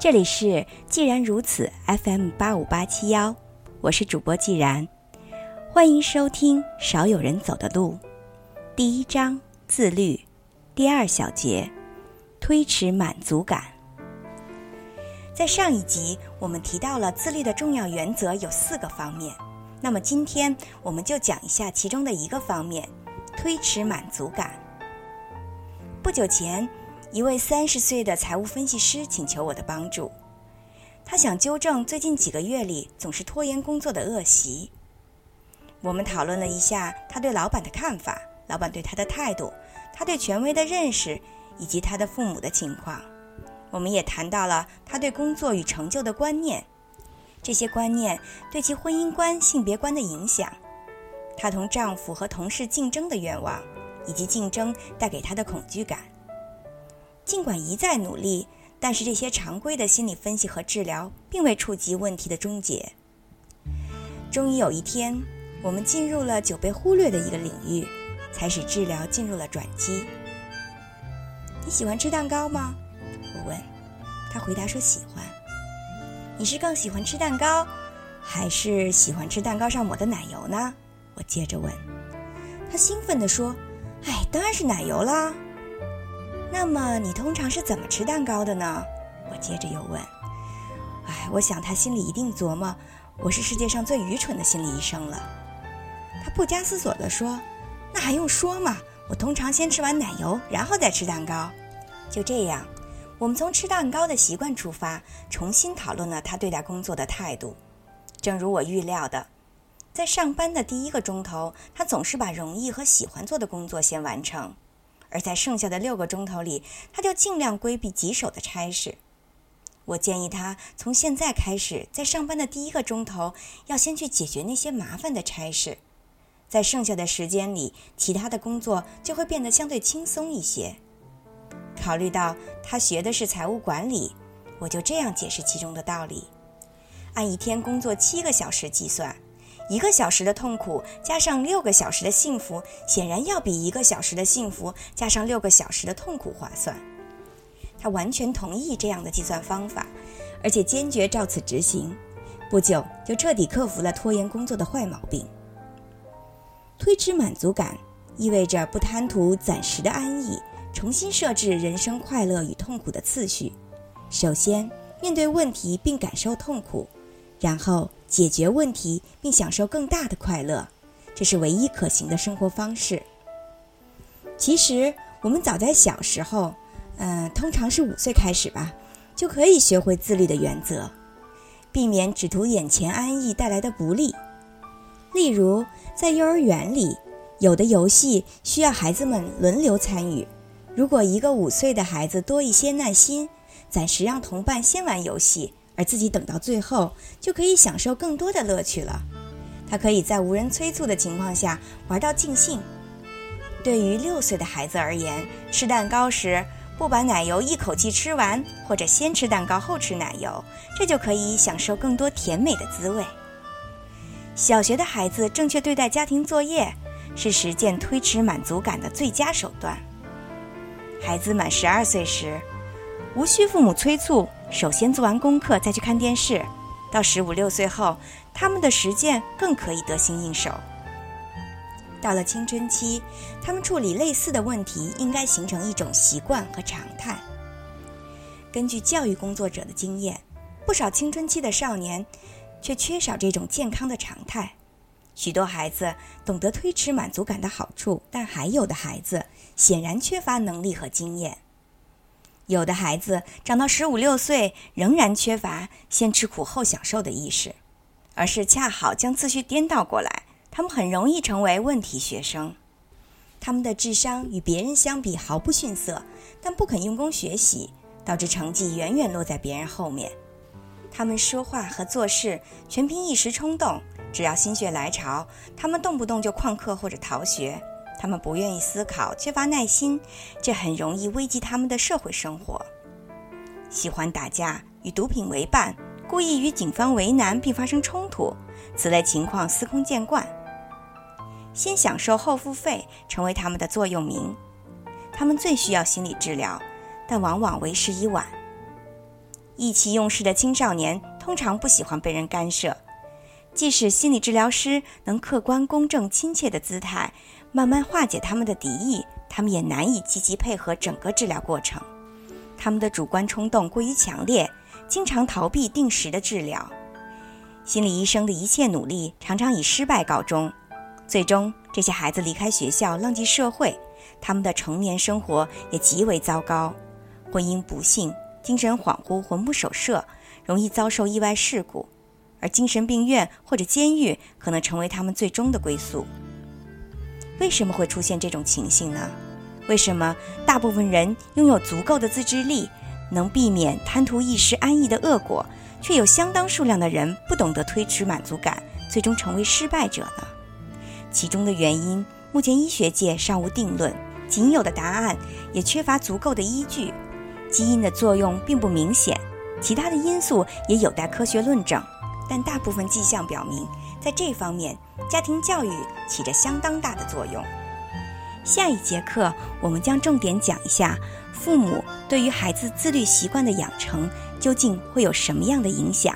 这里是既然如此 FM 八五八七幺，我是主播既然，欢迎收听少有人走的路，第一章自律，第二小节推迟满足感。在上一集我们提到了自律的重要原则有四个方面，那么今天我们就讲一下其中的一个方面——推迟满足感。不久前。一位三十岁的财务分析师请求我的帮助，他想纠正最近几个月里总是拖延工作的恶习。我们讨论了一下他对老板的看法、老板对他的态度、他对权威的认识以及他的父母的情况。我们也谈到了他对工作与成就的观念，这些观念对其婚姻观、性别观的影响，他同丈夫和同事竞争的愿望，以及竞争带给他的恐惧感。尽管一再努力，但是这些常规的心理分析和治疗并未触及问题的终结。终于有一天，我们进入了久被忽略的一个领域，才使治疗进入了转机。你喜欢吃蛋糕吗？我问。他回答说喜欢。你是更喜欢吃蛋糕，还是喜欢吃蛋糕上抹的奶油呢？我接着问。他兴奋地说：“哎，当然是奶油啦。”那么你通常是怎么吃蛋糕的呢？我接着又问。哎，我想他心里一定琢磨，我是世界上最愚蠢的心理医生了。他不加思索地说：“那还用说吗？我通常先吃完奶油，然后再吃蛋糕。”就这样，我们从吃蛋糕的习惯出发，重新讨论了他对待工作的态度。正如我预料的，在上班的第一个钟头，他总是把容易和喜欢做的工作先完成。而在剩下的六个钟头里，他就尽量规避棘手的差事。我建议他从现在开始，在上班的第一个钟头，要先去解决那些麻烦的差事。在剩下的时间里，其他的工作就会变得相对轻松一些。考虑到他学的是财务管理，我就这样解释其中的道理：按一天工作七个小时计算。一个小时的痛苦加上六个小时的幸福，显然要比一个小时的幸福加上六个小时的痛苦划算。他完全同意这样的计算方法，而且坚决照此执行。不久就彻底克服了拖延工作的坏毛病。推迟满足感意味着不贪图暂时的安逸，重新设置人生快乐与痛苦的次序。首先面对问题并感受痛苦，然后。解决问题并享受更大的快乐，这是唯一可行的生活方式。其实，我们早在小时候，嗯，通常是五岁开始吧，就可以学会自律的原则，避免只图眼前安逸带来的不利。例如，在幼儿园里，有的游戏需要孩子们轮流参与。如果一个五岁的孩子多一些耐心，暂时让同伴先玩游戏。而自己等到最后，就可以享受更多的乐趣了。他可以在无人催促的情况下玩到尽兴。对于六岁的孩子而言，吃蛋糕时不把奶油一口气吃完，或者先吃蛋糕后吃奶油，这就可以享受更多甜美的滋味。小学的孩子正确对待家庭作业，是实践推迟满足感的最佳手段。孩子满十二岁时，无需父母催促。首先做完功课再去看电视，到十五六岁后，他们的实践更可以得心应手。到了青春期，他们处理类似的问题应该形成一种习惯和常态。根据教育工作者的经验，不少青春期的少年却缺少这种健康的常态。许多孩子懂得推迟满足感的好处，但还有的孩子显然缺乏能力和经验。有的孩子长到十五六岁，仍然缺乏先吃苦后享受的意识，而是恰好将次序颠倒过来。他们很容易成为问题学生。他们的智商与别人相比毫不逊色，但不肯用功学习，导致成绩远远落在别人后面。他们说话和做事全凭一时冲动，只要心血来潮，他们动不动就旷课或者逃学。他们不愿意思考，缺乏耐心，这很容易危及他们的社会生活。喜欢打架，与毒品为伴，故意与警方为难并发生冲突，此类情况司空见惯。先享受后付费成为他们的座右铭。他们最需要心理治疗，但往往为时已晚。意气用事的青少年通常不喜欢被人干涉，即使心理治疗师能客观、公正、亲切的姿态慢慢化解他们的敌意，他们也难以积极配合整个治疗过程。他们的主观冲动过于强烈，经常逃避定时的治疗。心理医生的一切努力常常以失败告终，最终这些孩子离开学校，浪迹社会，他们的成年生活也极为糟糕，婚姻不幸，精神恍惚，魂不守舍，容易遭受意外事故，而精神病院或者监狱可能成为他们最终的归宿。为什么会出现这种情形呢？为什么大部分人拥有足够的自制力，能避免贪图一时安逸的恶果？却有相当数量的人不懂得推迟满足感，最终成为失败者呢？其中的原因，目前医学界尚无定论，仅有的答案也缺乏足够的依据。基因的作用并不明显，其他的因素也有待科学论证。但大部分迹象表明，在这方面，家庭教育起着相当大的作用。下一节课，我们将重点讲一下父母对于孩子自律习惯的养成。究竟会有什么样的影响？